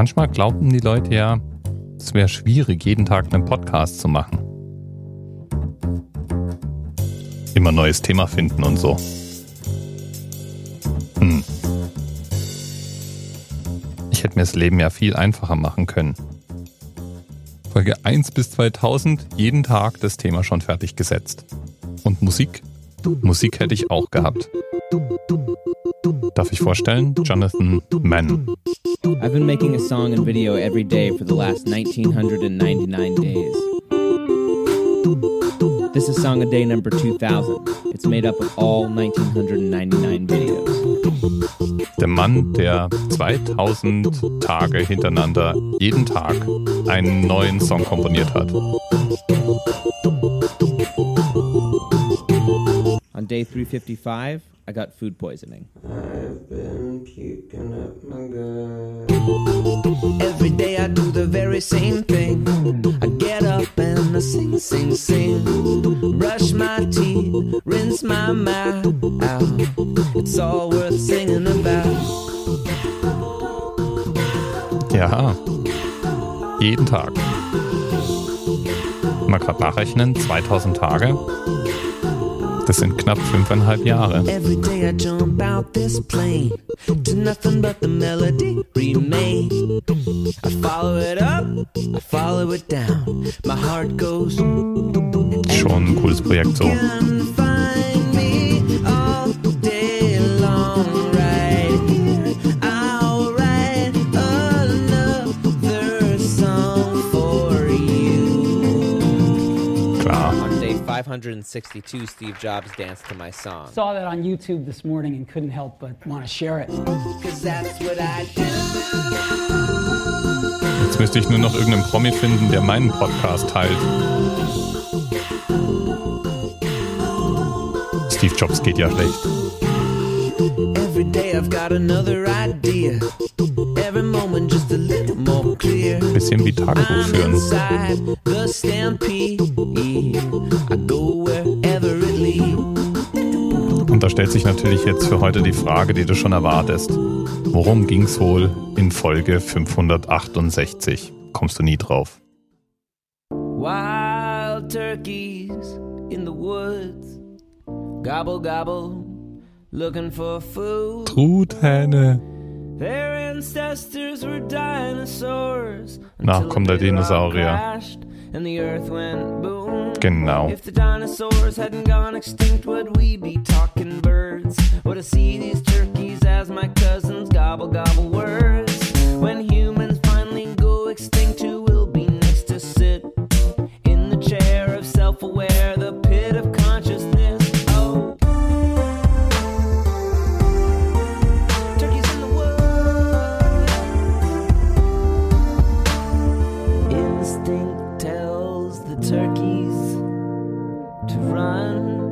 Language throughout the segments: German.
Manchmal glauben die Leute ja, es wäre schwierig, jeden Tag einen Podcast zu machen. Immer neues Thema finden und so. Hm. Ich hätte mir das Leben ja viel einfacher machen können. Folge 1 bis 2000, jeden Tag das Thema schon fertig gesetzt. Und Musik? Musik hätte ich auch gehabt. Darf ich vorstellen? Jonathan Mann. I've been making a song and video every day for the last 1999 days. This is song a day number 2000. It's made up of all 1999 videos. Der Mann, der 2000 Tage hintereinander jeden Tag einen neuen Song komponiert hat. On day 355, I got food poisoning. Every day I do the very same thing. I get up and I sing, sing, sing. Brush my teeth, rinse my mouth out. It's all worth singing about. Ja, jeden Tag. Mal gerade nachrechnen, 2000 Tage. Das sind knapp fünfeinhalb Jahre. Every day I jump out 562, Steve Jobs danced to my song. Saw that on YouTube this morning and couldn't help but want to share it. Cause that's what I do. Jetzt müsste ich nur noch irgendeinen Promi finden, der meinen Podcast teilt. Steve Jobs geht ja schlecht. Every day I've got another idea. Every moment Bisschen wie Tagebuch führen. Und da stellt sich natürlich jetzt für heute die Frage, die du schon erwartest. Worum ging's wohl in Folge 568? Kommst du nie drauf. Wild turkeys in the woods. Gobble, gobble. Looking for food. Truthähne. Ancestors were dinosaurs. Na, until kommt der Dinosaurier. And the earth went boom. Genau. If the dinosaurs hadn't gone extinct, would we be talking birds? Would I see these turkeys as my cousins gobble gobble words?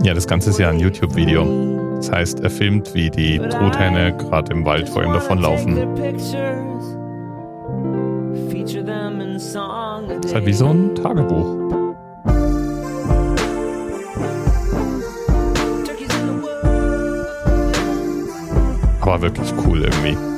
Ja, das Ganze ist ja ein YouTube-Video. Das heißt, er filmt, wie die Truthähne gerade im Wald vor ihm davonlaufen. Das ist halt wie so ein Tagebuch. Aber wirklich cool irgendwie.